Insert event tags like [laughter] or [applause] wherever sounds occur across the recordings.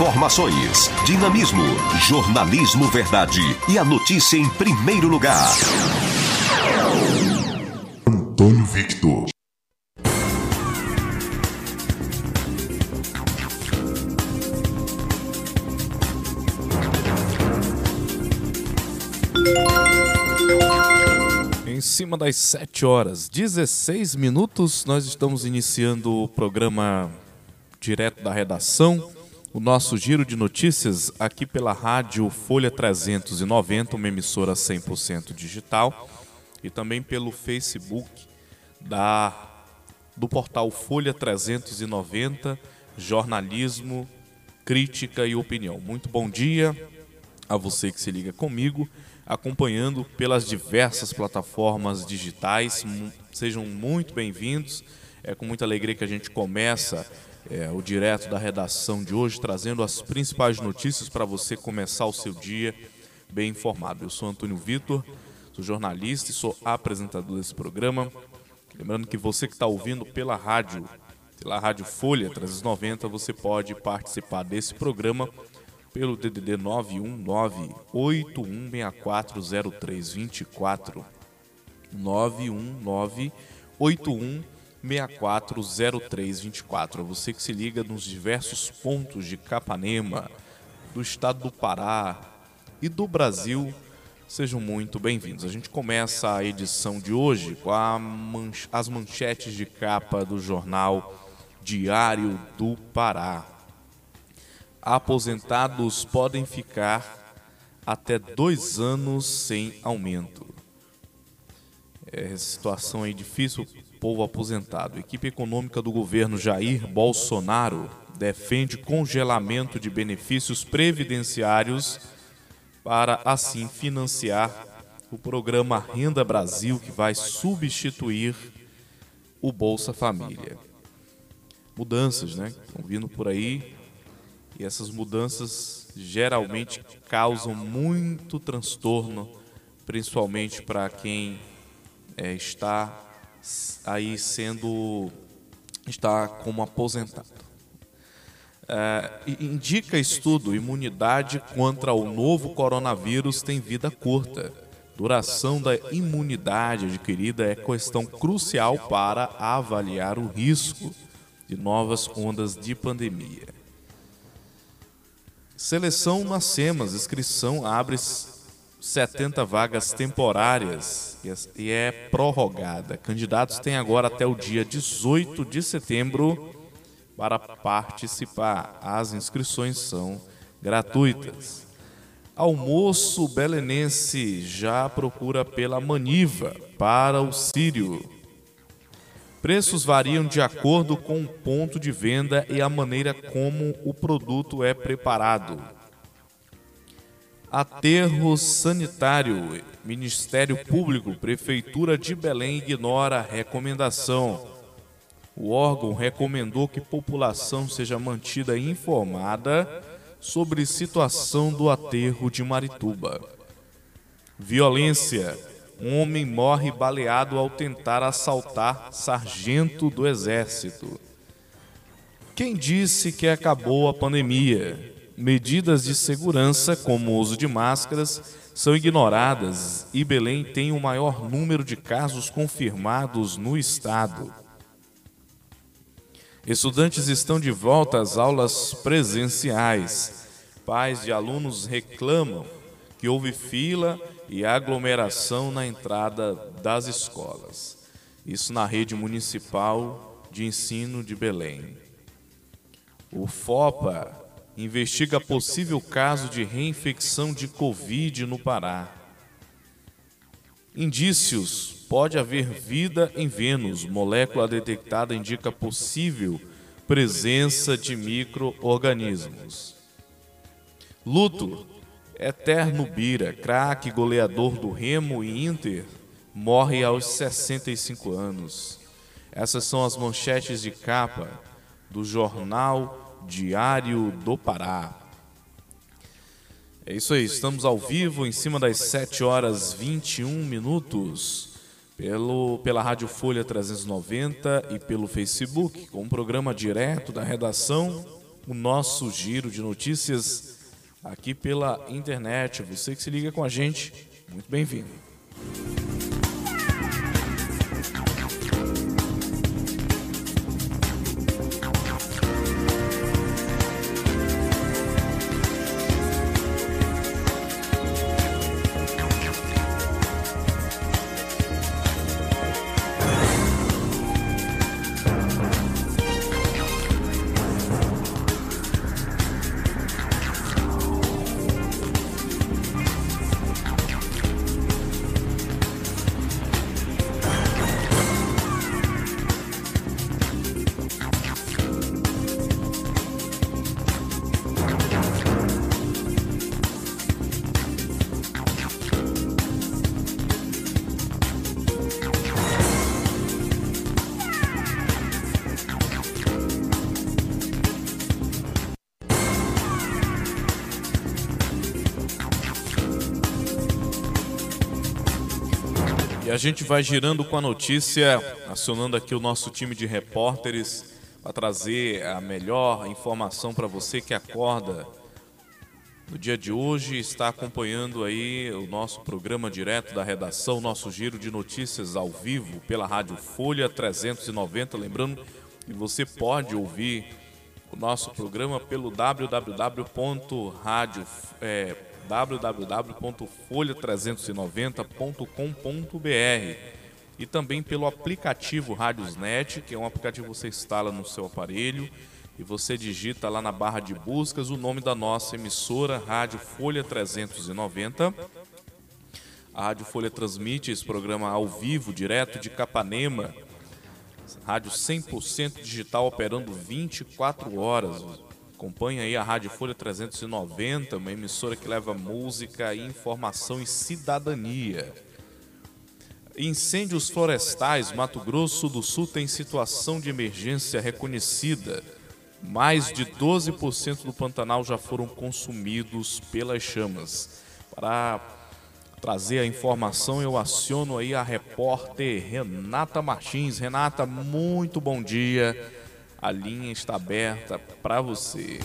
Informações, dinamismo, jornalismo verdade e a notícia em primeiro lugar. Antônio Victor. Em cima das 7 horas, 16 minutos, nós estamos iniciando o programa direto da redação o nosso giro de notícias aqui pela rádio Folha 390, uma emissora 100% digital, e também pelo Facebook da do portal Folha 390, jornalismo, crítica e opinião. Muito bom dia a você que se liga comigo, acompanhando pelas diversas plataformas digitais. Sejam muito bem-vindos. É com muita alegria que a gente começa é, o direto da redação de hoje, trazendo as principais notícias para você começar o seu dia bem informado. Eu sou Antônio Vitor, sou jornalista e sou apresentador desse programa. Lembrando que você que está ouvindo pela rádio, pela Rádio Folha 390, você pode participar desse programa pelo DDD 919 81640324 919 81 640324. Você que se liga nos diversos pontos de Capanema, do estado do Pará e do Brasil, sejam muito bem-vindos. A gente começa a edição de hoje com as manchetes de capa do jornal Diário do Pará. Aposentados podem ficar até dois anos sem aumento. É situação aí difícil povo aposentado. Equipe econômica do governo Jair Bolsonaro defende congelamento de benefícios previdenciários para assim financiar o programa Renda Brasil que vai substituir o Bolsa Família. Mudanças, né? Estão vindo por aí e essas mudanças geralmente causam muito transtorno, principalmente para quem é, está aí sendo está como aposentado. É, indica estudo, imunidade contra o novo coronavírus tem vida curta. Duração da imunidade adquirida é questão crucial para avaliar o risco de novas ondas de pandemia. Seleção nas SEMAS, inscrição abre 70 vagas temporárias e é prorrogada. Candidatos têm agora até o dia 18 de setembro para participar. As inscrições são gratuitas. Almoço belenense já procura pela maniva para o sírio. Preços variam de acordo com o ponto de venda e a maneira como o produto é preparado. Aterro sanitário. Ministério Público, Prefeitura de Belém ignora a recomendação. O órgão recomendou que população seja mantida informada sobre situação do aterro de Marituba. Violência. Um homem morre baleado ao tentar assaltar sargento do exército. Quem disse que acabou a pandemia? Medidas de segurança, como o uso de máscaras, são ignoradas e Belém tem o maior número de casos confirmados no estado. Estudantes estão de volta às aulas presenciais. pais e alunos reclamam que houve fila e aglomeração na entrada das escolas. Isso na rede municipal de ensino de Belém. O FOPA investiga possível caso de reinfecção de Covid no Pará. Indícios: pode haver vida em Vênus. Molécula detectada indica possível presença de micro-organismos. Luto: Eterno Bira, craque goleador do Remo e Inter, morre aos 65 anos. Essas são as manchetes de capa do jornal Diário do Pará. É isso aí, estamos ao vivo em cima das 7 horas 21 minutos pelo, pela Rádio Folha 390 e pelo Facebook, com um programa direto da redação, o nosso giro de notícias aqui pela internet. Você que se liga com a gente, muito bem-vindo. Gente vai girando com a notícia, acionando aqui o nosso time de repórteres para trazer a melhor informação para você que acorda no dia de hoje, está acompanhando aí o nosso programa direto da redação, nosso giro de notícias ao vivo pela Rádio Folha 390. Lembrando que você pode ouvir o nosso programa pelo www.radio. É, www.folha390.com.br e também pelo aplicativo Radiosnet, que é um aplicativo que você instala no seu aparelho e você digita lá na barra de buscas o nome da nossa emissora, Rádio Folha 390. A Rádio Folha transmite esse programa ao vivo, direto de Capanema. Rádio 100% digital operando 24 horas. Acompanhe aí a Rádio Folha 390, uma emissora que leva música, informação e cidadania. Incêndios florestais, Mato Grosso do Sul tem situação de emergência reconhecida. Mais de 12% do Pantanal já foram consumidos pelas chamas. Para trazer a informação, eu aciono aí a repórter Renata Martins. Renata, muito bom dia. A linha está aberta para você.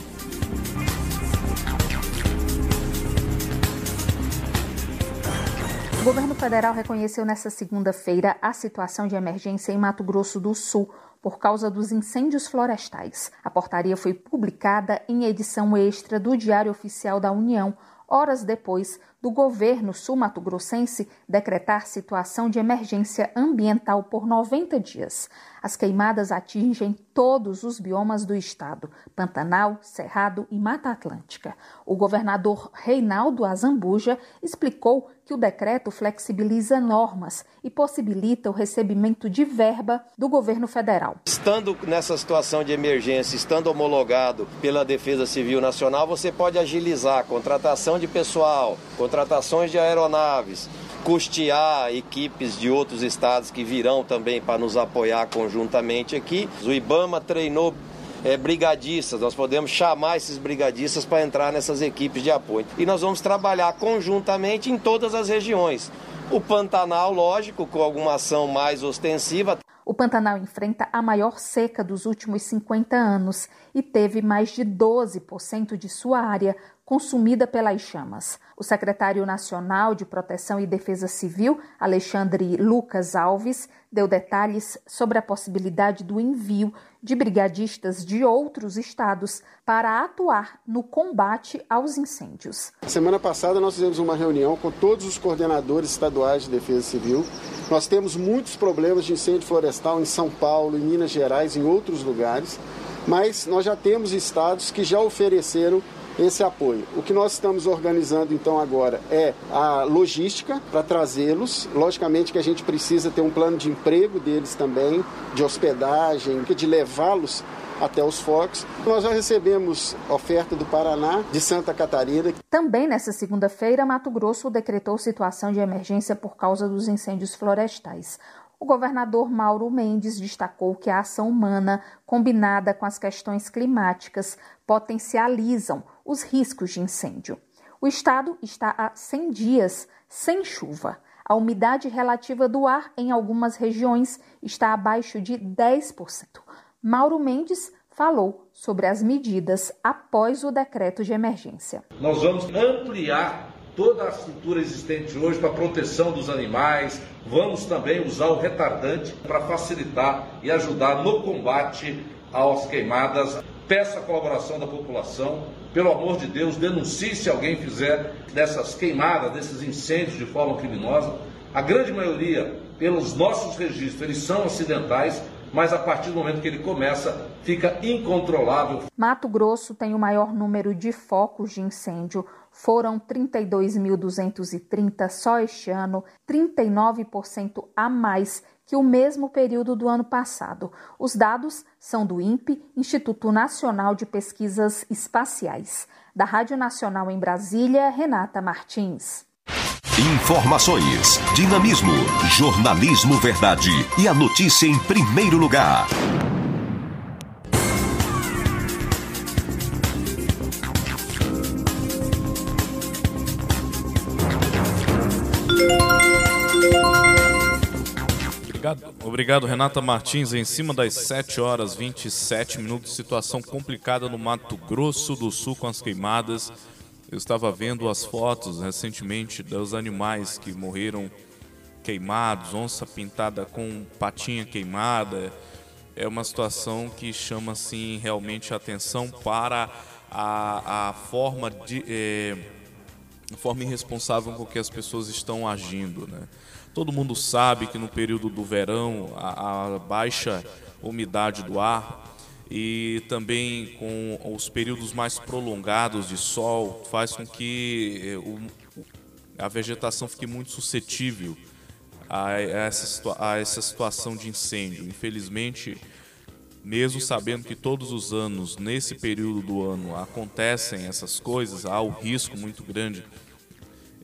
O governo federal reconheceu nesta segunda-feira a situação de emergência em Mato Grosso do Sul por causa dos incêndios florestais. A portaria foi publicada em edição extra do Diário Oficial da União, horas depois do governo sul-mato-grossense decretar situação de emergência ambiental por 90 dias. As queimadas atingem todos os biomas do estado: Pantanal, Cerrado e Mata Atlântica. O governador Reinaldo Azambuja explicou que o decreto flexibiliza normas e possibilita o recebimento de verba do governo federal. Estando nessa situação de emergência, estando homologado pela Defesa Civil Nacional, você pode agilizar a contratação de pessoal, contratações de aeronaves, custear equipes de outros estados que virão também para nos apoiar conjuntamente aqui. O IBAMA treinou é, brigadistas, nós podemos chamar esses brigadistas para entrar nessas equipes de apoio. E nós vamos trabalhar conjuntamente em todas as regiões. O Pantanal, lógico, com alguma ação mais ostensiva. O Pantanal enfrenta a maior seca dos últimos 50 anos e teve mais de 12% de sua área consumida pelas chamas. O secretário nacional de Proteção e Defesa Civil, Alexandre Lucas Alves, deu detalhes sobre a possibilidade do envio de brigadistas de outros estados para atuar no combate aos incêndios. Semana passada nós fizemos uma reunião com todos os coordenadores estaduais de defesa civil. Nós temos muitos problemas de incêndio florestal em São Paulo, em Minas Gerais, em outros lugares, mas nós já temos estados que já ofereceram esse apoio. O que nós estamos organizando então agora é a logística para trazê-los. Logicamente que a gente precisa ter um plano de emprego deles também, de hospedagem, de levá-los até os focos. Nós já recebemos oferta do Paraná, de Santa Catarina. Também nessa segunda-feira, Mato Grosso decretou situação de emergência por causa dos incêndios florestais. O governador Mauro Mendes destacou que a ação humana, combinada com as questões climáticas, potencializam os riscos de incêndio. O estado está há 100 dias sem chuva. A umidade relativa do ar em algumas regiões está abaixo de 10%. Mauro Mendes falou sobre as medidas após o decreto de emergência. Nós vamos ampliar toda a estrutura existente hoje para proteção dos animais. Vamos também usar o retardante para facilitar e ajudar no combate às queimadas. Peço a colaboração da população. Pelo amor de Deus, denuncie se alguém fizer dessas queimadas, desses incêndios de forma criminosa. A grande maioria, pelos nossos registros, eles são acidentais, mas a partir do momento que ele começa, fica incontrolável. Mato Grosso tem o maior número de focos de incêndio. Foram 32.230 só este ano, 39% a mais que o mesmo período do ano passado. Os dados são do INPE, Instituto Nacional de Pesquisas Espaciais. Da Rádio Nacional em Brasília, Renata Martins. Informações, dinamismo, jornalismo verdade e a notícia em primeiro lugar. Obrigado, obrigado, Renata Martins. Em cima das 7 horas 27 minutos, situação complicada no Mato Grosso do Sul com as queimadas. Eu estava vendo as fotos recentemente dos animais que morreram queimados, onça pintada com patinha queimada. É uma situação que chama assim realmente atenção para a, a forma de a forma irresponsável com que as pessoas estão agindo, né? Todo mundo sabe que no período do verão a, a baixa umidade do ar e também com os períodos mais prolongados de sol faz com que eh, a vegetação fique muito suscetível a essa, a essa situação de incêndio. Infelizmente, mesmo sabendo que todos os anos, nesse período do ano, acontecem essas coisas, há o risco muito grande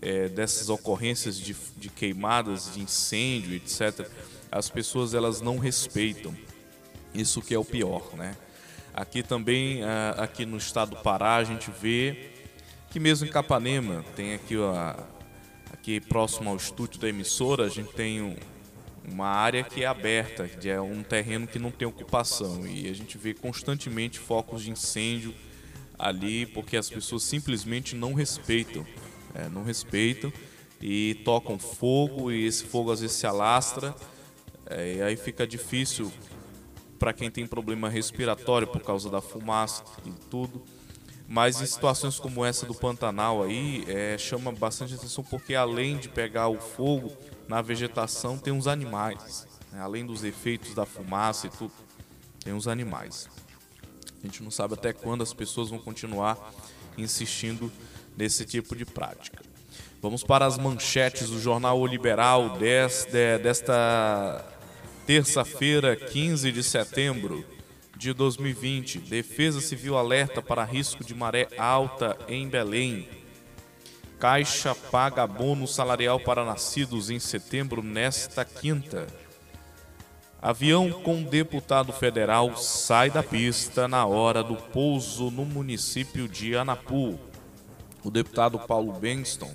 é, dessas ocorrências de, de queimadas, de incêndio, etc., as pessoas elas não respeitam. Isso que é o pior, né? Aqui também, aqui no estado do Pará, a gente vê que mesmo em Capanema, tem aqui, ó, aqui próximo ao estúdio da emissora, a gente tem um, uma área que é aberta, que é um terreno que não tem ocupação e a gente vê constantemente focos de incêndio ali porque as pessoas simplesmente não respeitam é, não respeitam e tocam fogo e esse fogo às vezes se alastra é, e aí fica difícil para quem tem problema respiratório por causa da fumaça e tudo. Mas em situações como essa do Pantanal aí, é, chama bastante atenção porque além de pegar o fogo na vegetação, tem uns animais. Né? Além dos efeitos da fumaça e tudo, tem uns animais. A gente não sabe até quando as pessoas vão continuar insistindo nesse tipo de prática. Vamos para as manchetes do jornal O Liberal desta, desta terça-feira, 15 de setembro de 2020. Defesa Civil alerta para risco de maré alta em Belém. Caixa paga bônus salarial para nascidos em setembro nesta quinta. Avião com deputado federal sai da pista na hora do pouso no município de Anapu o deputado Paulo Benston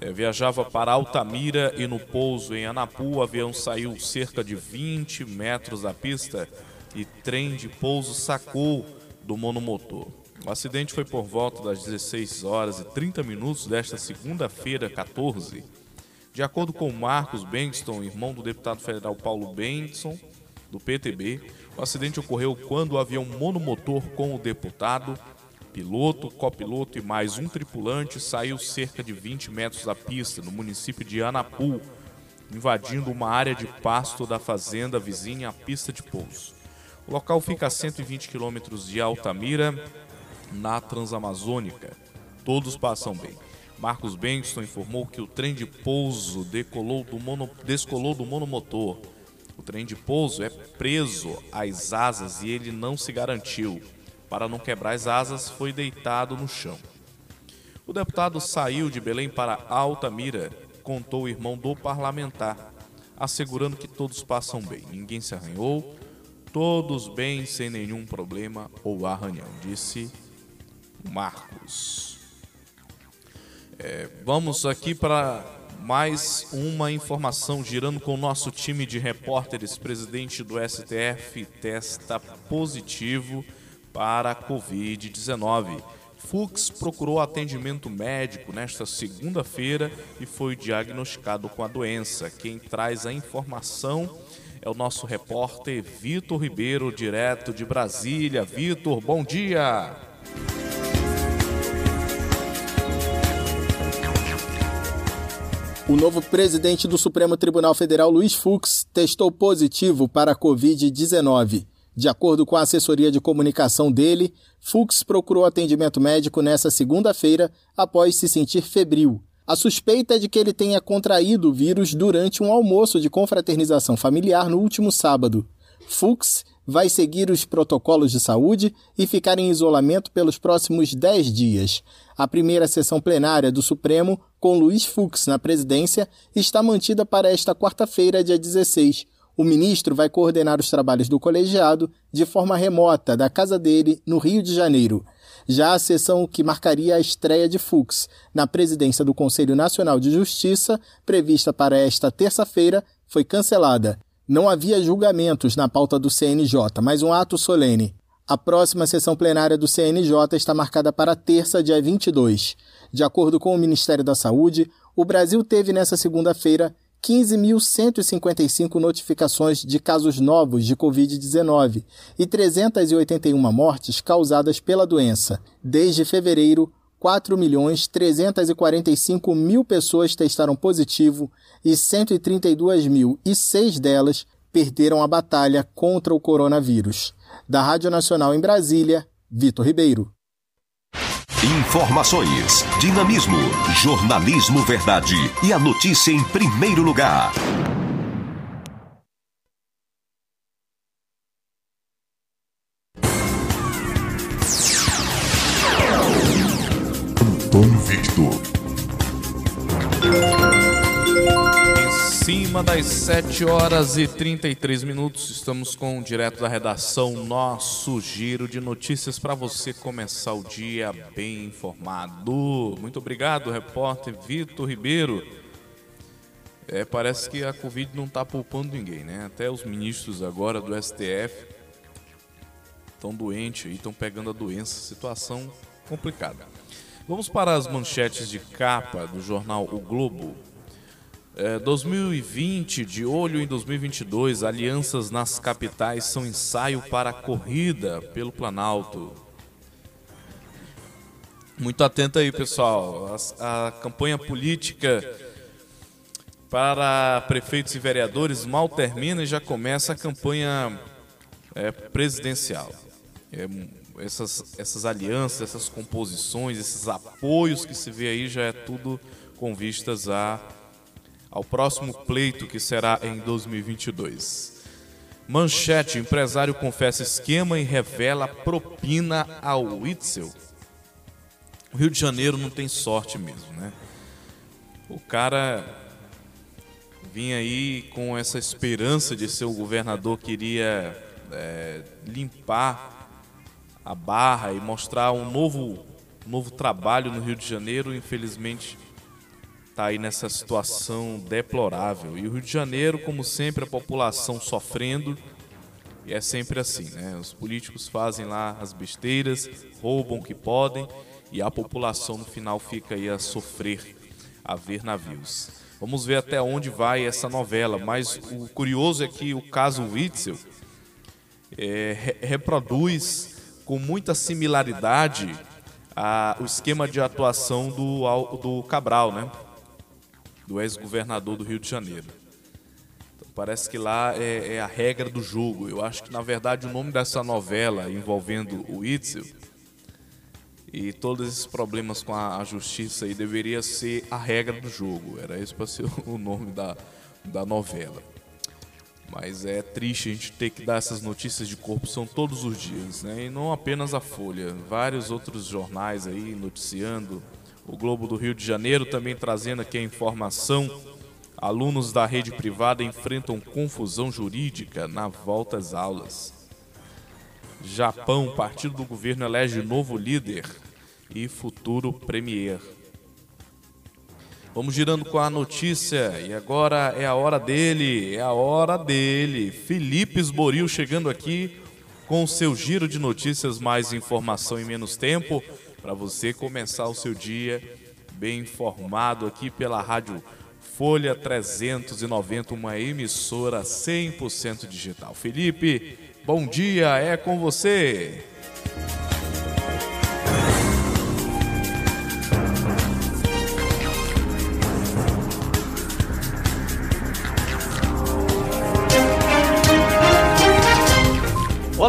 é, viajava para Altamira e no pouso em Anapu o avião saiu cerca de 20 metros da pista e trem de pouso sacou do monomotor. O acidente foi por volta das 16 horas e 30 minutos desta segunda-feira, 14. De acordo com Marcos Benston, irmão do deputado federal Paulo Benston, do PTB, o acidente ocorreu quando o avião monomotor com o deputado, piloto, copiloto e mais um tripulante saiu cerca de 20 metros da pista, no município de Anapu, invadindo uma área de pasto da fazenda vizinha à pista de pouso. O local fica a 120 quilômetros de Altamira, na Transamazônica. Todos passam bem. Marcos Benston informou que o trem de pouso decolou do mono, descolou do monomotor. O trem de pouso é preso às asas e ele não se garantiu. Para não quebrar as asas, foi deitado no chão. O deputado saiu de Belém para Altamira, contou o irmão do parlamentar, assegurando que todos passam bem. Ninguém se arranhou, todos bem, sem nenhum problema ou arranhão, disse Marcos. É, vamos aqui para mais uma informação girando com o nosso time de repórteres. Presidente do STF testa positivo para a Covid-19. Fux procurou atendimento médico nesta segunda-feira e foi diagnosticado com a doença. Quem traz a informação é o nosso repórter Vitor Ribeiro, direto de Brasília. Vitor, bom dia! O novo presidente do Supremo Tribunal Federal, Luiz Fux, testou positivo para a Covid-19. De acordo com a assessoria de comunicação dele, Fux procurou atendimento médico nesta segunda-feira após se sentir febril. A suspeita é de que ele tenha contraído o vírus durante um almoço de confraternização familiar no último sábado. Fux vai seguir os protocolos de saúde e ficar em isolamento pelos próximos 10 dias. A primeira sessão plenária do Supremo, com Luiz Fux na presidência, está mantida para esta quarta-feira, dia 16. O ministro vai coordenar os trabalhos do colegiado de forma remota da casa dele, no Rio de Janeiro. Já a sessão que marcaria a estreia de Fux na presidência do Conselho Nacional de Justiça, prevista para esta terça-feira, foi cancelada. Não havia julgamentos na pauta do CNJ, mas um ato solene. A próxima sessão plenária do CNJ está marcada para terça, dia 22. De acordo com o Ministério da Saúde, o Brasil teve nesta segunda-feira 15.155 notificações de casos novos de Covid-19 e 381 mortes causadas pela doença. Desde fevereiro, 4 milhões 345 mil pessoas testaram positivo e 132 mil e seis delas perderam a batalha contra o coronavírus. Da Rádio Nacional em Brasília, Vitor Ribeiro. Informações, dinamismo, jornalismo verdade e a notícia em primeiro lugar. Antônio Victor. Cima das 7 horas e 33 minutos, estamos com o direto da redação, nosso giro de notícias para você começar o dia bem informado. Muito obrigado, repórter Vitor Ribeiro. É, parece que a Covid não está poupando ninguém, né? Até os ministros agora do STF estão doentes e estão pegando a doença. Situação complicada. Vamos para as manchetes de capa do jornal O Globo. É, 2020, de olho em 2022, alianças nas capitais são ensaio para a corrida pelo Planalto. Muito atento aí, pessoal. A, a campanha política para prefeitos e vereadores mal termina e já começa a campanha é, presidencial. É, essas, essas alianças, essas composições, esses apoios que se vê aí já é tudo com vistas a, ao próximo pleito que será em 2022. Manchete: empresário confessa esquema e revela propina ao Witzel. O Rio de Janeiro não tem sorte mesmo, né? O cara vinha aí com essa esperança de ser o governador que iria é, limpar a barra e mostrar um novo, novo trabalho no Rio de Janeiro, infelizmente está aí nessa situação deplorável. E o Rio de Janeiro, como sempre, a população sofrendo, E é sempre assim, né? Os políticos fazem lá as besteiras, roubam o que podem e a população no final fica aí a sofrer, a ver navios. Vamos ver até onde vai essa novela, mas o curioso é que o caso Witzel é, reproduz com muita similaridade a, o esquema de atuação do, do Cabral, né? Do ex-governador do Rio de Janeiro. Então, parece que lá é, é, a regra do jogo. Eu acho que, na verdade, o nome dessa novela envolvendo o Itzel e todos esses problemas com a, a justiça aí deveria ser a regra do jogo. Era esse para ser [laughs] o nome da, da novela. Mas é triste a gente ter que dar essas notícias de corrupção todos os dias, né? E não apenas a Folha, vários outros jornais aí noticiando. O Globo do Rio de Janeiro também trazendo aqui a informação. Alunos da rede privada enfrentam confusão jurídica na volta às aulas. Japão, partido do governo elege novo líder e futuro premier. Vamos girando com a notícia e agora é a hora dele, é a hora dele. Felipe Esboril chegando aqui com seu giro de notícias, mais informação em menos tempo, para você começar o seu dia bem informado aqui pela Rádio Folha 390, uma emissora 100% digital. Felipe, bom dia, é com você.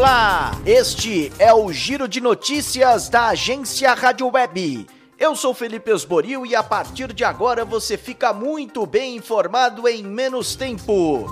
Olá, este é o Giro de Notícias da agência Rádio Web. Eu sou Felipe Esboril e a partir de agora você fica muito bem informado em menos tempo.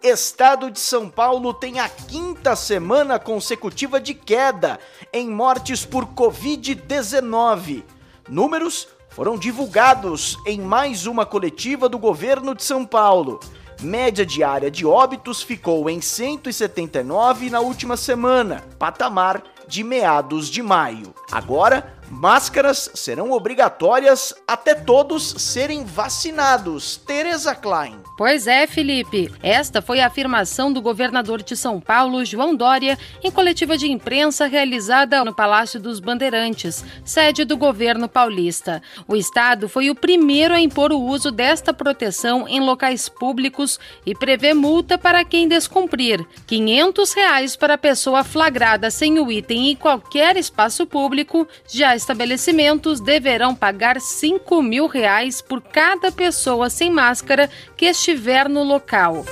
Estado de São Paulo tem a quinta semana consecutiva de queda em mortes por Covid-19. Números foram divulgados em mais uma coletiva do governo de São Paulo. Média diária de óbitos ficou em 179 na última semana, patamar de meados de maio. Agora, Máscaras serão obrigatórias até todos serem vacinados. Tereza Klein. Pois é, Felipe. Esta foi a afirmação do governador de São Paulo, João Dória, em coletiva de imprensa realizada no Palácio dos Bandeirantes, sede do governo paulista. O estado foi o primeiro a impor o uso desta proteção em locais públicos e prevê multa para quem descumprir. 500 reais para a pessoa flagrada sem o item em qualquer espaço público já estabelecimentos deverão pagar 5 mil reais por cada pessoa sem máscara que estiver no local.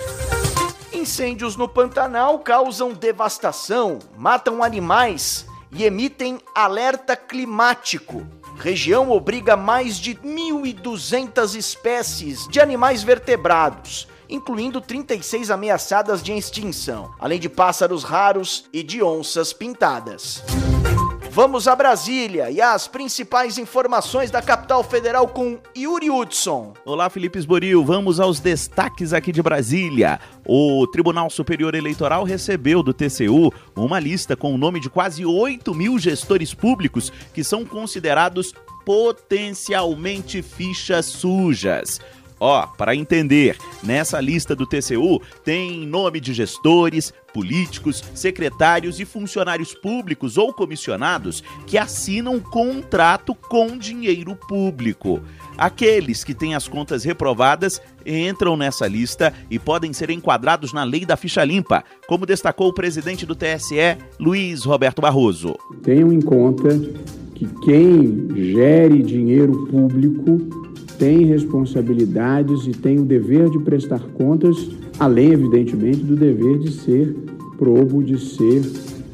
Incêndios no Pantanal causam devastação, matam animais e emitem alerta climático. Região obriga mais de 1.200 espécies de animais vertebrados, incluindo 36 ameaçadas de extinção, além de pássaros raros e de onças pintadas. Vamos a Brasília e as principais informações da capital federal com Yuri Hudson. Olá, Felipe Esboril. Vamos aos destaques aqui de Brasília. O Tribunal Superior Eleitoral recebeu do TCU uma lista com o nome de quase 8 mil gestores públicos que são considerados potencialmente fichas sujas. Ó, para entender, nessa lista do TCU tem nome de gestores, políticos, secretários e funcionários públicos ou comissionados que assinam contrato com dinheiro público. Aqueles que têm as contas reprovadas entram nessa lista e podem ser enquadrados na lei da ficha limpa, como destacou o presidente do TSE, Luiz Roberto Barroso. Tenham em conta que quem gere dinheiro público tem responsabilidades e tem o dever de prestar contas, além, evidentemente, do dever de ser probo, de ser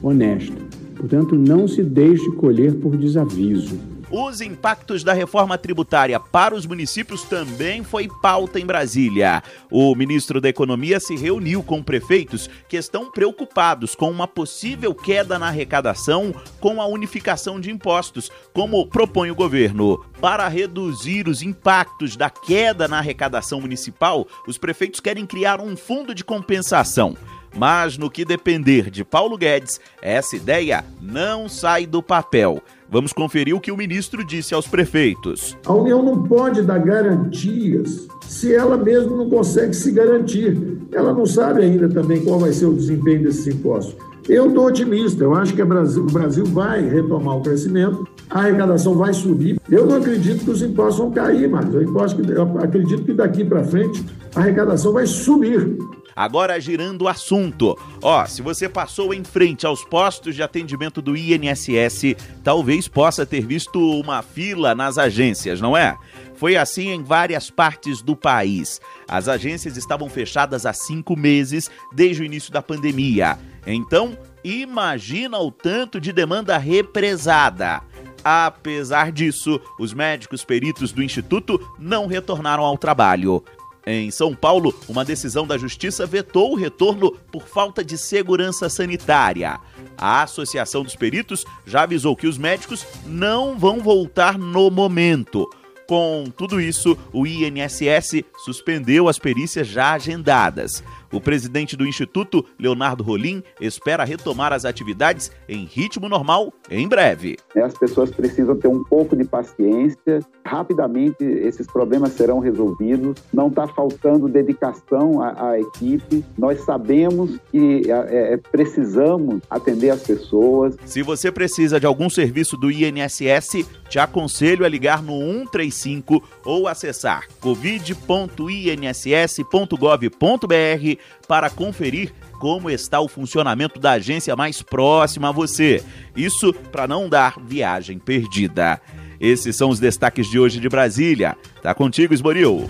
honesto. Portanto, não se deixe colher por desaviso. Os impactos da reforma tributária para os municípios também foi pauta em Brasília. O ministro da Economia se reuniu com prefeitos que estão preocupados com uma possível queda na arrecadação com a unificação de impostos, como propõe o governo. Para reduzir os impactos da queda na arrecadação municipal, os prefeitos querem criar um fundo de compensação. Mas no que depender de Paulo Guedes, essa ideia não sai do papel. Vamos conferir o que o ministro disse aos prefeitos. A União não pode dar garantias se ela mesma não consegue se garantir. Ela não sabe ainda também qual vai ser o desempenho desses impostos. Eu estou otimista, eu acho que o Brasil vai retomar o crescimento, a arrecadação vai subir. Eu não acredito que os impostos vão cair, mas eu, imposto, eu acredito que daqui para frente a arrecadação vai subir. Agora girando o assunto. Ó, se você passou em frente aos postos de atendimento do INSS, talvez possa ter visto uma fila nas agências, não é? Foi assim em várias partes do país. As agências estavam fechadas há cinco meses desde o início da pandemia. Então, imagina o tanto de demanda represada. Apesar disso, os médicos peritos do Instituto não retornaram ao trabalho. Em São Paulo, uma decisão da Justiça vetou o retorno por falta de segurança sanitária. A Associação dos Peritos já avisou que os médicos não vão voltar no momento. Com tudo isso, o INSS suspendeu as perícias já agendadas. O presidente do Instituto, Leonardo Rolim, espera retomar as atividades em ritmo normal em breve. É, as pessoas precisam ter um pouco de paciência. Rapidamente esses problemas serão resolvidos. Não está faltando dedicação à, à, equipe. Nós sabemos que é, é, precisamos atender as pessoas. Se você precisa de algum serviço do INSS, te aconselho a ligar no 135 ou acessar covid.inss.gov.br para conferir como está o funcionamento da agência mais próxima a você. Isso para não dar viagem perdida. Esses são os destaques de hoje de Brasília. Tá contigo, Esboril.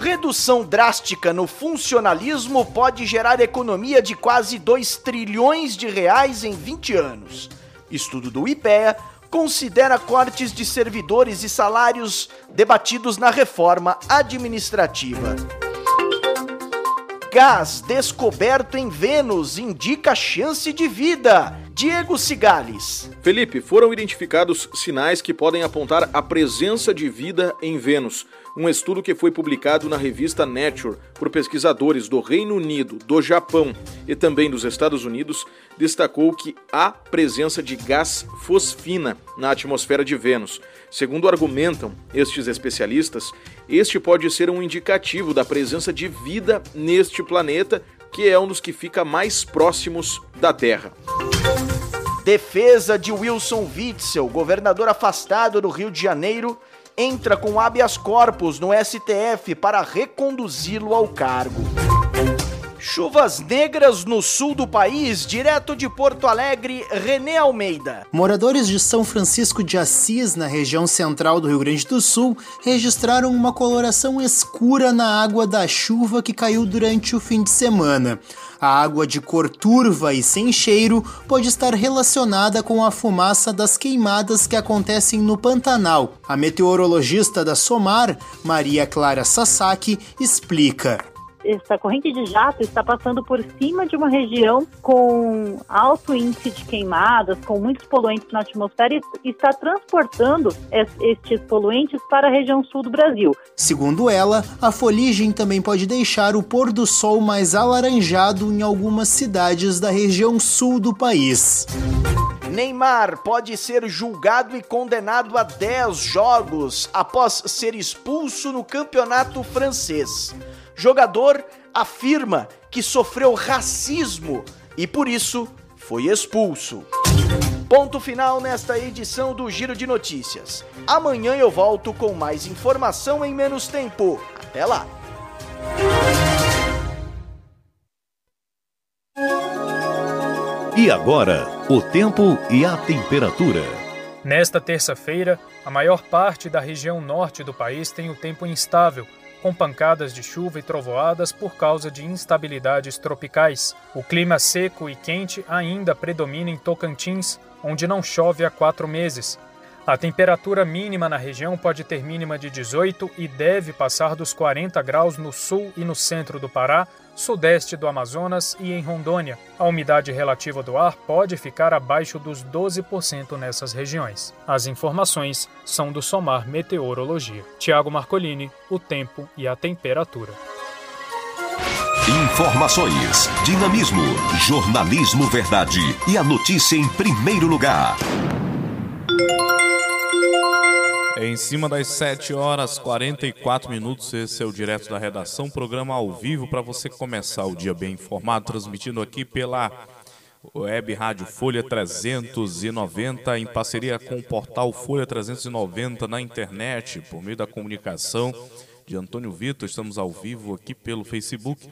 Redução drástica no funcionalismo pode gerar economia de quase 2 trilhões de reais em 20 anos. Estudo do IPEA considera cortes de servidores e salários debatidos na reforma administrativa. Gás descoberto em Vênus indica chance de vida. Diego Cigales. Felipe, foram identificados sinais que podem apontar a presença de vida em Vênus. Um estudo que foi publicado na revista Nature por pesquisadores do Reino Unido, do Japão e também dos Estados Unidos destacou que há presença de gás fosfina na atmosfera de Vênus. Segundo argumentam estes especialistas, este pode ser um indicativo da presença de vida neste planeta, que é um dos que fica mais próximos da Terra. Defesa de Wilson Witzel, governador afastado do Rio de Janeiro, entra com habeas corpus no STF para reconduzi-lo ao cargo. Chuvas negras no sul do país, direto de Porto Alegre, René Almeida. Moradores de São Francisco de Assis, na região central do Rio Grande do Sul, registraram uma coloração escura na água da chuva que caiu durante o fim de semana. A água de cor turva e sem cheiro pode estar relacionada com a fumaça das queimadas que acontecem no Pantanal. A meteorologista da SOMAR, Maria Clara Sasaki, explica essa corrente de jato está passando por cima de uma região com alto índice de queimadas, com muitos poluentes na atmosfera e está transportando estes poluentes para a região sul do Brasil. Segundo ela, a foligem também pode deixar o pôr do sol mais alaranjado em algumas cidades da região sul do país. Neymar pode ser julgado e condenado a 10 jogos após ser expulso no campeonato francês jogador afirma que sofreu racismo e por isso foi expulso. Ponto final nesta edição do Giro de Notícias. Amanhã eu volto com mais informação em menos tempo. Até lá! E agora, o tempo e a temperatura. Nesta terça-feira, a maior parte da região norte do país tem o tempo instável com pancadas de chuva e trovoadas por causa de instabilidades tropicais. O clima seco e quente ainda predomina em Tocantins, onde não chove há quatro meses. A temperatura mínima na região pode ter mínima de 18 e deve passar dos 40 graus no sul e no centro do Pará, sudeste do Amazonas e em Rondônia. A umidade relativa do ar pode ficar abaixo dos 12% nessas regiões. As informações são do Somar Meteorologia. Tiago Marcolini, o tempo e a temperatura. Informações, dinamismo, jornalismo verdade e a notícia em primeiro lugar. É em cima das 7 horas 44 minutos. Esse é o Direto da Redação, programa ao vivo para você começar o dia bem informado, transmitindo aqui pela Web Rádio Folha 390, em parceria com o portal Folha 390 na internet, por meio da comunicação de Antônio Vitor. Estamos ao vivo aqui pelo Facebook.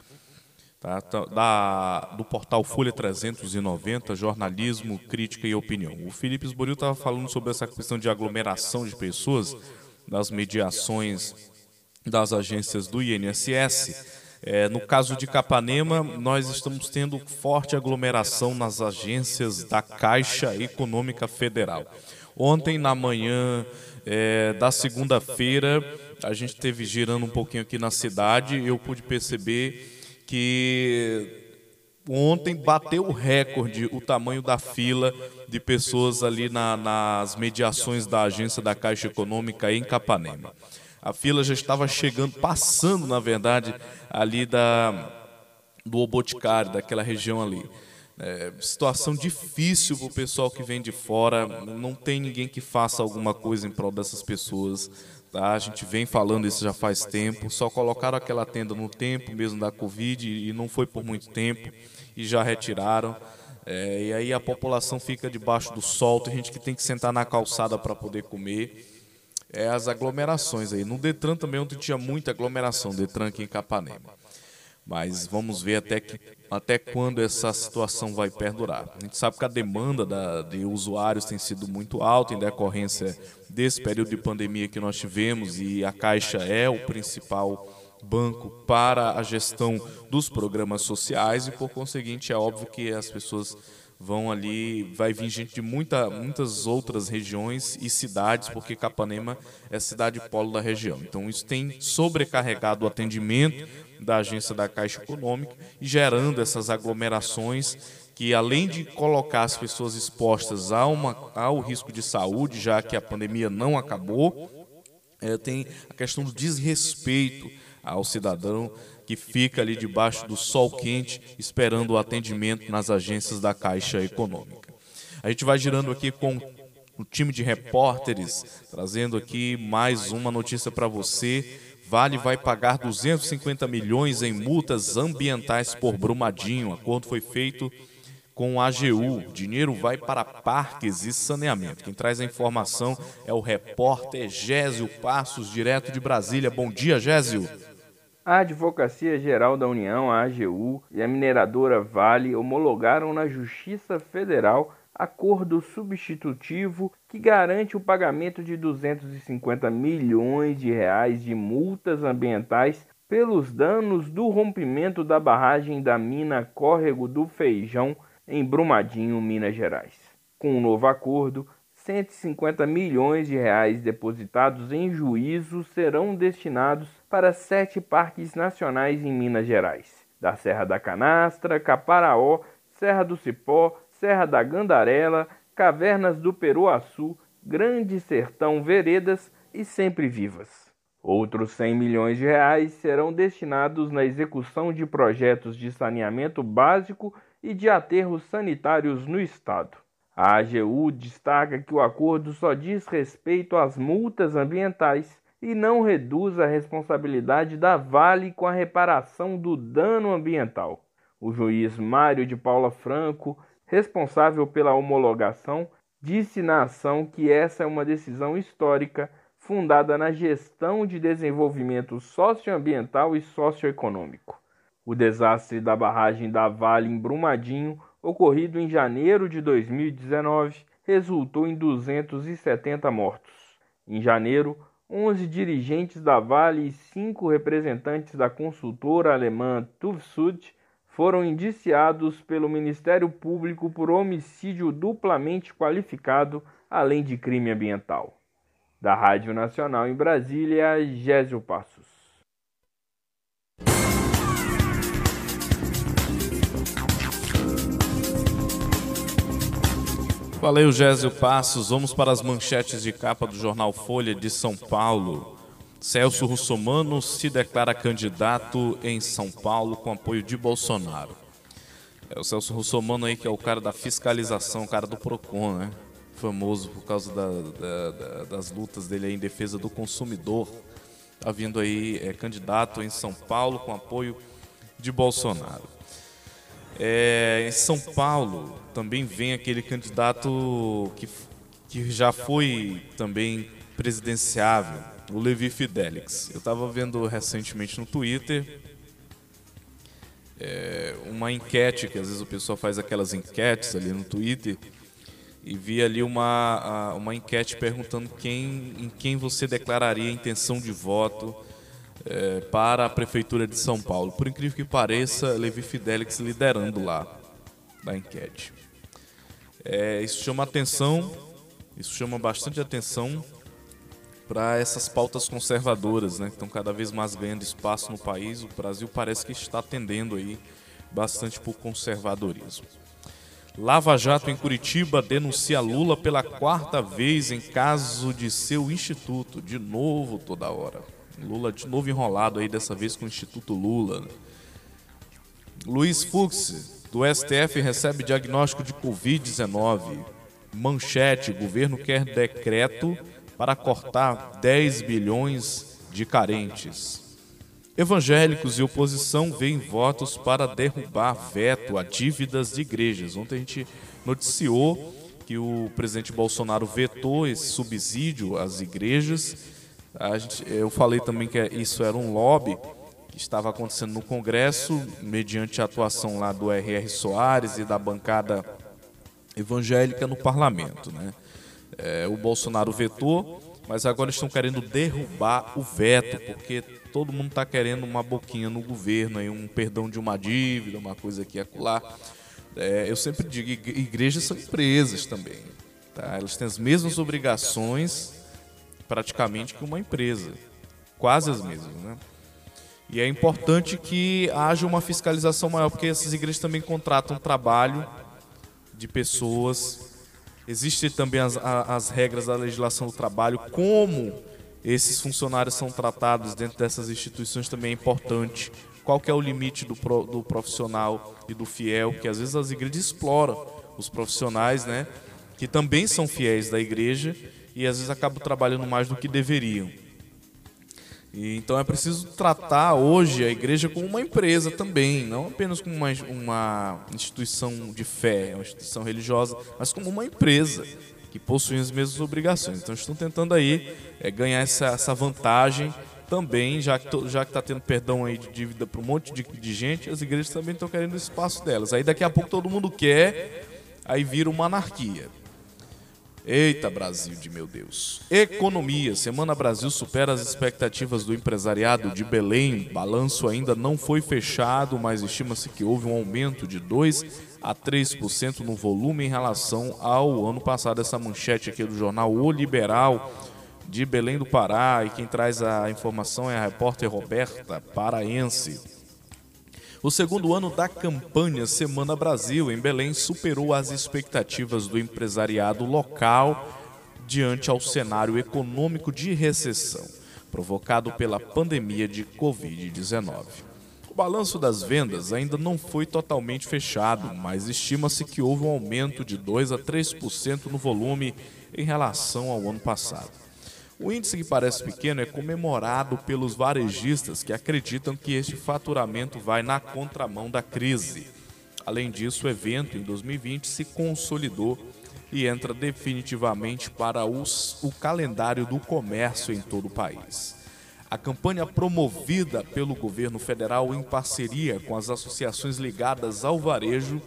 Tá, tá, da, do portal Folha 390, jornalismo, crítica e opinião. O Felipe Esboril estava falando sobre essa questão de aglomeração de pessoas, das mediações das agências do INSS. É, no caso de Capanema, nós estamos tendo forte aglomeração nas agências da Caixa Econômica Federal. Ontem, na manhã é, da segunda-feira, a gente teve girando um pouquinho aqui na cidade eu pude perceber que ontem bateu o recorde o tamanho da fila de pessoas ali na, nas mediações da agência da Caixa Econômica em Capanema. A fila já estava chegando, passando, na verdade, ali da, do Oboticário, daquela região ali. É, situação difícil para o pessoal que vem de fora, não tem ninguém que faça alguma coisa em prol dessas pessoas. Tá? A gente vem falando isso já faz tempo. Só colocaram aquela tenda no tempo mesmo da Covid e não foi por muito tempo e já retiraram. É, e aí a população fica debaixo do sol, tem gente que tem que sentar na calçada para poder comer. É as aglomerações aí. No Detran também ontem tinha muita aglomeração, Detran aqui em Capanema. Mas vamos ver até, que, até quando essa situação vai perdurar. A gente sabe que a demanda da, de usuários tem sido muito alta em decorrência desse período de pandemia que nós tivemos e a Caixa é o principal banco para a gestão dos programas sociais e por conseguinte é óbvio que as pessoas vão ali, vai vir gente de muita, muitas outras regiões e cidades, porque Capanema é cidade polo da região. Então isso tem sobrecarregado o atendimento da agência da Caixa Econômica e gerando essas aglomerações que além de colocar as pessoas expostas a uma, ao risco de saúde, já que a pandemia não acabou, é, tem a questão do desrespeito ao cidadão que fica ali debaixo do sol quente esperando o atendimento nas agências da Caixa Econômica. A gente vai girando aqui com o time de repórteres, trazendo aqui mais uma notícia para você Vale vai pagar 250 milhões em multas ambientais por Brumadinho. O acordo foi feito com a AGU. O dinheiro vai para parques e saneamento. Quem traz a informação é o repórter Gésio Passos, direto de Brasília. Bom dia, Gésio. A Advocacia Geral da União, a AGU, e a mineradora Vale homologaram na Justiça Federal acordo substitutivo que garante o pagamento de 250 milhões de reais de multas ambientais pelos danos do rompimento da barragem da mina Córrego do Feijão em Brumadinho, Minas Gerais. Com o novo acordo, 150 milhões de reais depositados em juízo serão destinados para sete parques nacionais em Minas Gerais: da Serra da Canastra, Caparaó, Serra do Cipó, Serra da Gandarela, Cavernas do Peruaçu, Grande Sertão Veredas e Sempre Vivas. Outros 100 milhões de reais serão destinados na execução de projetos de saneamento básico e de aterros sanitários no estado. A AGU destaca que o acordo só diz respeito às multas ambientais e não reduz a responsabilidade da Vale com a reparação do dano ambiental. O juiz Mário de Paula Franco responsável pela homologação, disse na ação que essa é uma decisão histórica fundada na gestão de desenvolvimento socioambiental e socioeconômico. O desastre da barragem da Vale em Brumadinho, ocorrido em janeiro de 2019, resultou em 270 mortos. Em janeiro, 11 dirigentes da Vale e cinco representantes da consultora alemã TÜV foram indiciados pelo Ministério Público por homicídio duplamente qualificado, além de crime ambiental. Da Rádio Nacional em Brasília, Gésio Passos. Valeu, Gésio Passos. Vamos para as manchetes de capa do jornal Folha de São Paulo. Celso Russomano se declara candidato em São Paulo com apoio de Bolsonaro. É o Celso Russomano aí que é o cara da fiscalização, o cara do Procon, né? famoso por causa da, da, da, das lutas dele em defesa do consumidor. Está vindo aí é, candidato em São Paulo com apoio de Bolsonaro. É, em São Paulo também vem aquele candidato que, que já foi também presidenciável, o Levi Fidelix. Eu estava vendo recentemente no Twitter é, uma enquete, que às vezes o pessoal faz aquelas enquetes ali no Twitter, e vi ali uma, uma enquete perguntando quem, em quem você declararia intenção de voto é, para a Prefeitura de São Paulo. Por incrível que pareça, Levi Fidelix liderando lá na enquete. É, isso chama atenção, isso chama bastante atenção para essas pautas conservadoras, né, que estão cada vez mais ganhando espaço no país. O Brasil parece que está tendendo aí bastante por conservadorismo. Lava Jato em Curitiba denuncia Lula pela quarta vez em caso de seu instituto, de novo toda hora. Lula de novo enrolado aí dessa vez com o Instituto Lula. Luiz Fux do STF recebe diagnóstico de Covid-19. Manchete: governo quer decreto para cortar 10 bilhões de carentes. Evangélicos e oposição veem votos para derrubar veto a dívidas de igrejas. Ontem a gente noticiou que o presidente Bolsonaro vetou esse subsídio às igrejas. Gente, eu falei também que isso era um lobby que estava acontecendo no Congresso, mediante a atuação lá do R.R. Soares e da bancada evangélica no parlamento. Né? É, o Bolsonaro vetou, mas agora estão querendo derrubar o veto, porque todo mundo está querendo uma boquinha no governo, aí, um perdão de uma dívida, uma coisa aqui e acolá. É, eu sempre digo, igrejas são empresas também. Tá? Elas têm as mesmas obrigações praticamente que uma empresa. Quase as mesmas, né? E é importante que haja uma fiscalização maior, porque essas igrejas também contratam trabalho de pessoas Existem também as, as regras da legislação do trabalho, como esses funcionários são tratados dentro dessas instituições também é importante. Qual é o limite do, pro, do profissional e do fiel, que às vezes as igrejas exploram os profissionais, né? Que também são fiéis da igreja e às vezes acabam trabalhando mais do que deveriam. E, então é preciso tratar hoje a igreja como uma empresa também, não apenas como uma, uma instituição de fé, uma instituição religiosa, mas como uma empresa que possui as mesmas obrigações. Então estão tentando aí é, ganhar essa, essa vantagem também, já que já está tendo perdão aí de dívida para um monte de, de gente, as igrejas também estão querendo o espaço delas. Aí daqui a pouco todo mundo quer, aí vira uma anarquia. Eita Brasil de meu Deus. Economia. Semana Brasil supera as expectativas do empresariado de Belém. Balanço ainda não foi fechado, mas estima-se que houve um aumento de 2 a 3% no volume em relação ao ano passado. Essa manchete aqui do jornal O Liberal de Belém do Pará. E quem traz a informação é a repórter Roberta Paraense. O segundo ano da campanha Semana Brasil em Belém superou as expectativas do empresariado local diante ao cenário econômico de recessão provocado pela pandemia de Covid-19. O balanço das vendas ainda não foi totalmente fechado, mas estima-se que houve um aumento de 2 a 3% no volume em relação ao ano passado. O índice que parece pequeno é comemorado pelos varejistas que acreditam que este faturamento vai na contramão da crise. Além disso, o evento em 2020 se consolidou e entra definitivamente para os, o calendário do comércio em todo o país. A campanha promovida pelo governo federal em parceria com as associações ligadas ao varejo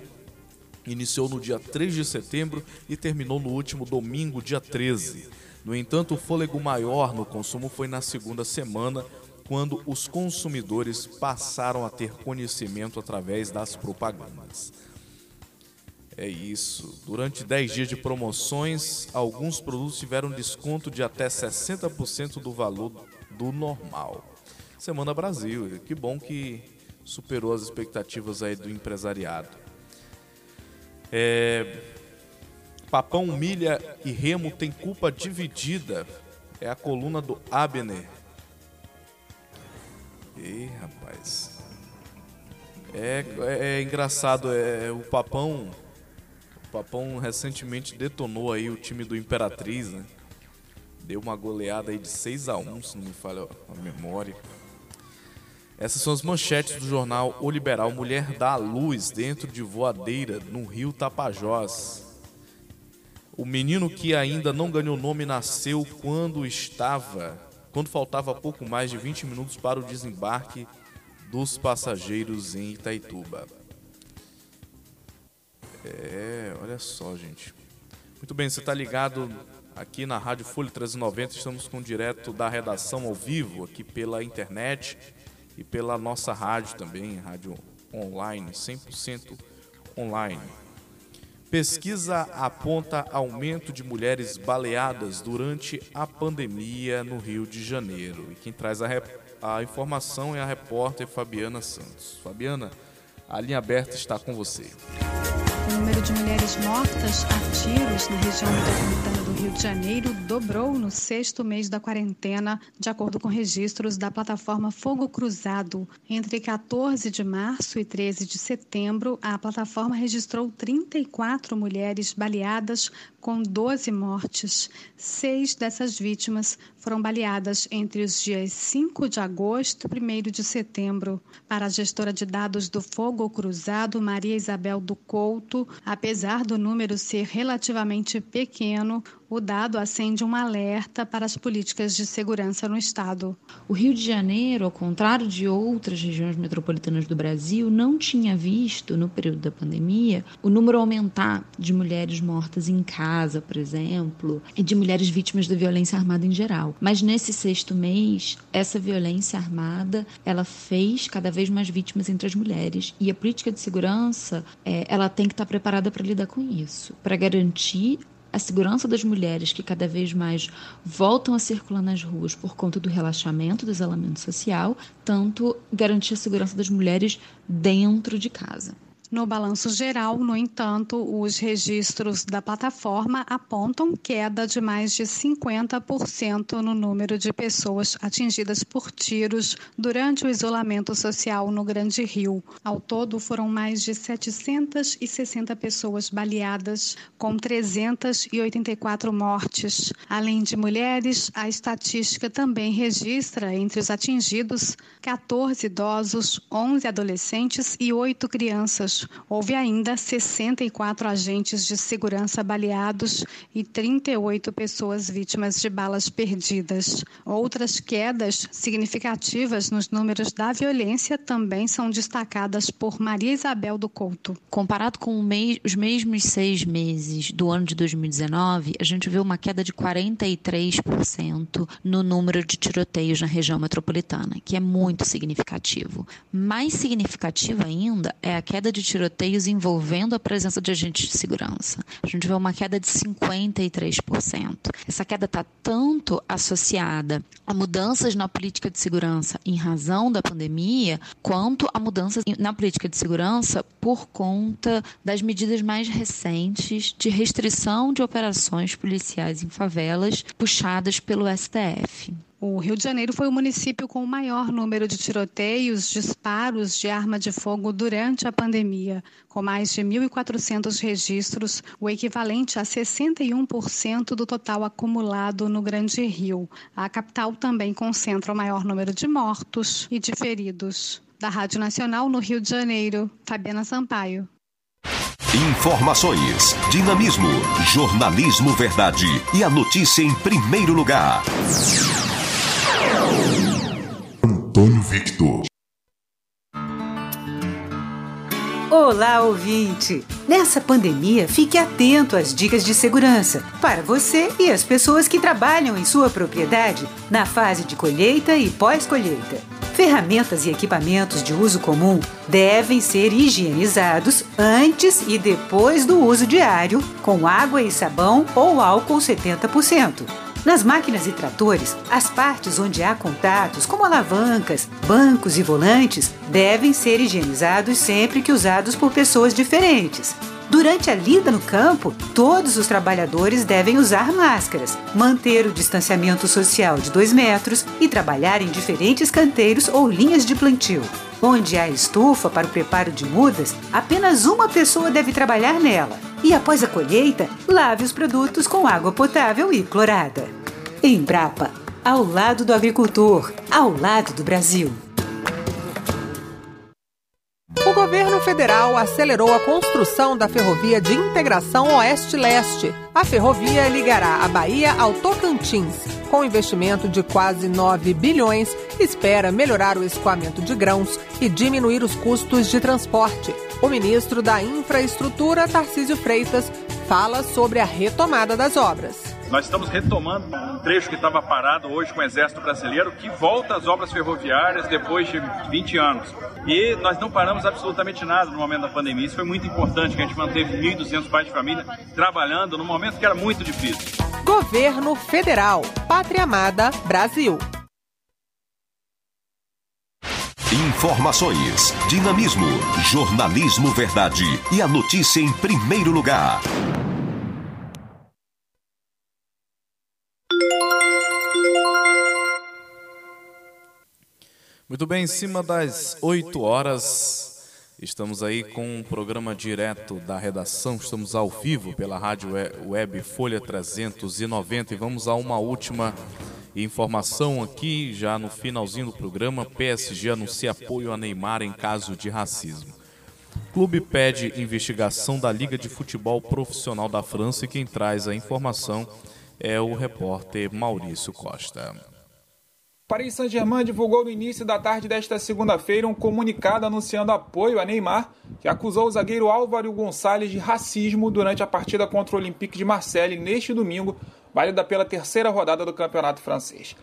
iniciou no dia 3 de setembro e terminou no último domingo, dia 13. No entanto, o fôlego maior no consumo foi na segunda semana, quando os consumidores passaram a ter conhecimento através das propagandas. É isso. Durante 10 dias de promoções, alguns produtos tiveram desconto de até 60% do valor do normal. Semana Brasil, que bom que superou as expectativas aí do empresariado. É, Papão, Milha e Remo têm culpa dividida. É a coluna do Abner. Ih, rapaz. É, é, é engraçado, é, o Papão. Papão recentemente detonou aí o time do Imperatriz, né? Deu uma goleada aí de 6 a 1 se não me falha a memória. Essas são as manchetes do jornal O Liberal. Mulher dá luz dentro de voadeira no rio Tapajós. O menino que ainda não ganhou nome nasceu quando estava, quando faltava pouco mais de 20 minutos para o desembarque dos passageiros em Itaituba. É, olha só, gente. Muito bem, você está ligado aqui na Rádio Folha 390. Estamos com direto da redação ao vivo, aqui pela internet e pela nossa rádio também, rádio online, 100% online. Pesquisa aponta aumento de mulheres baleadas durante a pandemia no Rio de Janeiro. E quem traz a, a informação é a repórter Fabiana Santos. Fabiana, a linha aberta está com você. O número de mulheres mortas a tiros na região metropolitana Rio de Janeiro dobrou no sexto mês da quarentena, de acordo com registros da plataforma Fogo Cruzado. Entre 14 de março e 13 de setembro, a plataforma registrou 34 mulheres baleadas, com 12 mortes. Seis dessas vítimas foram baleadas entre os dias 5 de agosto e 1 de setembro. Para a gestora de dados do Fogo Cruzado, Maria Isabel do Couto, apesar do número ser relativamente pequeno, o dado acende um alerta para as políticas de segurança no Estado. O Rio de Janeiro, ao contrário de outras regiões metropolitanas do Brasil, não tinha visto, no período da pandemia, o número aumentar de mulheres mortas em casa, por exemplo, e de mulheres vítimas da violência armada em geral. Mas nesse sexto mês, essa violência armada, ela fez cada vez mais vítimas entre as mulheres. E a política de segurança, é, ela tem que estar preparada para lidar com isso, para garantir a segurança das mulheres que cada vez mais voltam a circular nas ruas por conta do relaxamento do isolamento social, tanto garantir a segurança das mulheres dentro de casa. No balanço geral, no entanto, os registros da plataforma apontam queda de mais de 50% no número de pessoas atingidas por tiros durante o isolamento social no Grande Rio. Ao todo, foram mais de 760 pessoas baleadas, com 384 mortes. Além de mulheres, a estatística também registra entre os atingidos 14 idosos, 11 adolescentes e 8 crianças Houve ainda 64 agentes de segurança baleados e 38 pessoas vítimas de balas perdidas. Outras quedas significativas nos números da violência também são destacadas por Maria Isabel do Couto. Comparado com os mesmos seis meses do ano de 2019, a gente vê uma queda de 43% no número de tiroteios na região metropolitana, que é muito significativo. Mais significativo ainda é a queda de tiroteios envolvendo a presença de agentes de segurança. A gente vê uma queda de 53%. Essa queda está tanto associada a mudanças na política de segurança em razão da pandemia, quanto a mudanças na política de segurança por conta das medidas mais recentes de restrição de operações policiais em favelas puxadas pelo STF. O Rio de Janeiro foi o município com o maior número de tiroteios, disparos de arma de fogo durante a pandemia, com mais de 1.400 registros, o equivalente a 61% do total acumulado no Grande Rio. A capital também concentra o maior número de mortos e de feridos. Da Rádio Nacional no Rio de Janeiro, Fabiana Sampaio. Informações, dinamismo, jornalismo verdade e a notícia em primeiro lugar. Antônio Victor. Olá, ouvinte! Nessa pandemia, fique atento às dicas de segurança para você e as pessoas que trabalham em sua propriedade na fase de colheita e pós-colheita. Ferramentas e equipamentos de uso comum devem ser higienizados antes e depois do uso diário com água e sabão ou álcool 70%. Nas máquinas e tratores, as partes onde há contatos, como alavancas, bancos e volantes, devem ser higienizados sempre que usados por pessoas diferentes. Durante a lida no campo, todos os trabalhadores devem usar máscaras, manter o distanciamento social de 2 metros e trabalhar em diferentes canteiros ou linhas de plantio. Onde há estufa para o preparo de mudas, apenas uma pessoa deve trabalhar nela. E após a colheita, lave os produtos com água potável e clorada. Embrapa, ao lado do agricultor, ao lado do Brasil. Governo federal acelerou a construção da ferrovia de integração Oeste-Leste. A ferrovia ligará a Bahia ao Tocantins. Com investimento de quase 9 bilhões, espera melhorar o escoamento de grãos e diminuir os custos de transporte. O ministro da Infraestrutura, Tarcísio Freitas, fala sobre a retomada das obras. Nós estamos retomando um trecho que estava parado hoje com o Exército Brasileiro, que volta às obras ferroviárias depois de 20 anos. E nós não paramos absolutamente nada no momento da pandemia. Isso foi muito importante, que a gente manteve 1.200 pais de família trabalhando num momento que era muito difícil. Governo Federal. Pátria Amada, Brasil. Informações, dinamismo, jornalismo verdade e a notícia em primeiro lugar. Muito bem, em cima das 8 horas, estamos aí com um programa direto da redação, estamos ao vivo pela rádio web Folha 390 e vamos a uma última informação aqui, já no finalzinho do programa, PSG anuncia apoio a Neymar em caso de racismo. Clube pede investigação da Liga de Futebol Profissional da França e quem traz a informação é o repórter Maurício Costa. Paris Saint-Germain divulgou no início da tarde desta segunda-feira um comunicado anunciando apoio a Neymar, que acusou o zagueiro Álvaro Gonçalves de racismo durante a partida contra o Olympique de Marseille neste domingo, válida pela terceira rodada do campeonato francês.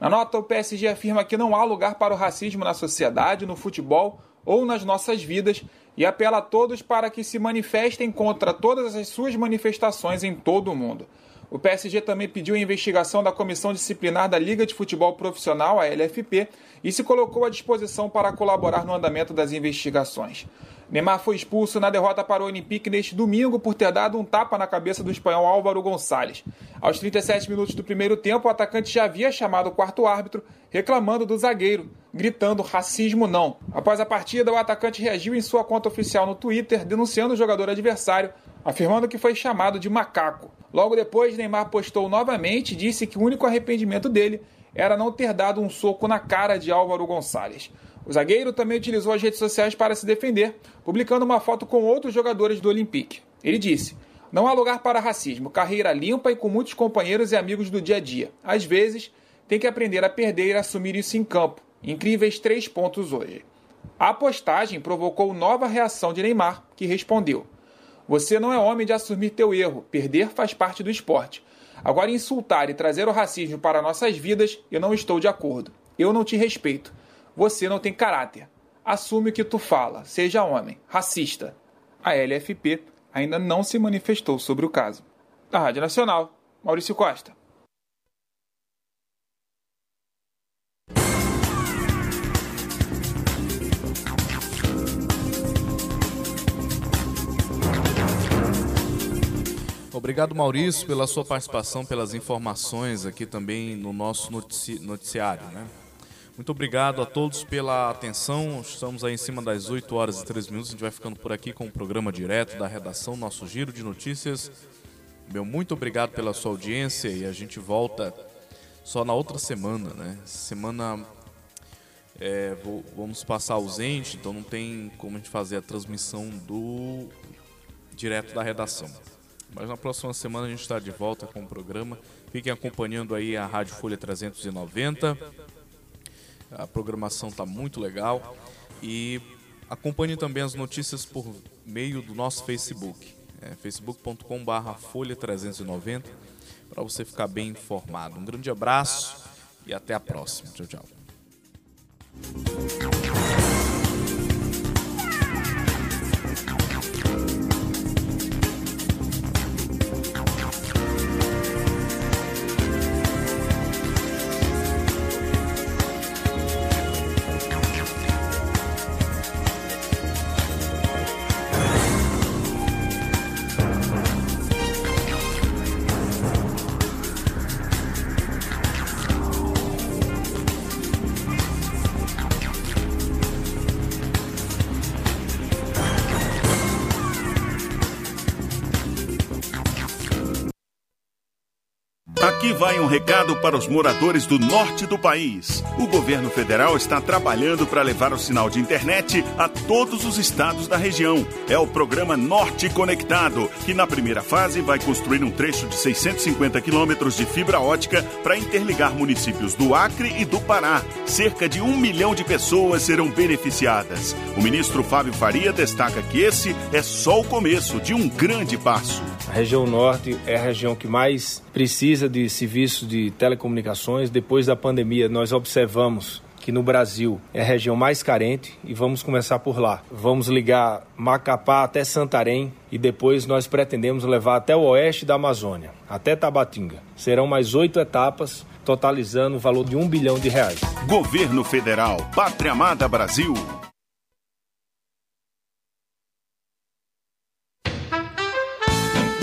Na nota, o PSG afirma que não há lugar para o racismo na sociedade, no futebol ou nas nossas vidas e apela a todos para que se manifestem contra todas as suas manifestações em todo o mundo. O PSG também pediu a investigação da Comissão Disciplinar da Liga de Futebol Profissional, a LFP, e se colocou à disposição para colaborar no andamento das investigações. Neymar foi expulso na derrota para o Olympique neste domingo por ter dado um tapa na cabeça do espanhol Álvaro Gonçalves. Aos 37 minutos do primeiro tempo, o atacante já havia chamado o quarto árbitro, reclamando do zagueiro, gritando racismo não. Após a partida, o atacante reagiu em sua conta oficial no Twitter, denunciando o jogador adversário, afirmando que foi chamado de macaco. Logo depois, Neymar postou novamente e disse que o único arrependimento dele era não ter dado um soco na cara de Álvaro Gonçalves. O zagueiro também utilizou as redes sociais para se defender, publicando uma foto com outros jogadores do Olympique. Ele disse: Não há lugar para racismo, carreira limpa e com muitos companheiros e amigos do dia a dia. Às vezes, tem que aprender a perder e assumir isso em campo. Incríveis três pontos hoje. A postagem provocou nova reação de Neymar, que respondeu: você não é homem de assumir teu erro. Perder faz parte do esporte. Agora, insultar e trazer o racismo para nossas vidas, eu não estou de acordo. Eu não te respeito. Você não tem caráter. Assume o que tu fala. Seja homem. Racista. A LFP ainda não se manifestou sobre o caso. Da Rádio Nacional, Maurício Costa. Obrigado, Maurício, pela sua participação, pelas informações aqui também no nosso notici noticiário. Né? Muito obrigado a todos pela atenção. Estamos aí em cima das 8 horas e 3 minutos. A gente vai ficando por aqui com o programa direto da redação, nosso giro de notícias. Meu muito obrigado pela sua audiência e a gente volta só na outra semana, né? Semana é, vou, vamos passar ausente, então não tem como a gente fazer a transmissão do direto da redação. Mas na próxima semana a gente está de volta com o programa. Fiquem acompanhando aí a Rádio Folha 390. A programação está muito legal. E acompanhe também as notícias por meio do nosso Facebook. É, facebook.com.br Folha 390 para você ficar bem informado. Um grande abraço e até a próxima. Tchau, tchau. Recado para os moradores do norte do país. O governo federal está trabalhando para levar o sinal de internet a todos os estados da região. É o programa Norte Conectado, que na primeira fase vai construir um trecho de 650 quilômetros de fibra ótica para interligar municípios do Acre e do Pará. Cerca de um milhão de pessoas serão beneficiadas. O ministro Fábio Faria destaca que esse é só o começo de um grande passo. A região norte é a região que mais precisa de serviços de telecomunicações. Depois da pandemia, nós observamos que no Brasil é a região mais carente e vamos começar por lá. Vamos ligar Macapá até Santarém e depois nós pretendemos levar até o oeste da Amazônia, até Tabatinga. Serão mais oito etapas, totalizando o valor de um bilhão de reais. Governo Federal, Pátria Amada Brasil.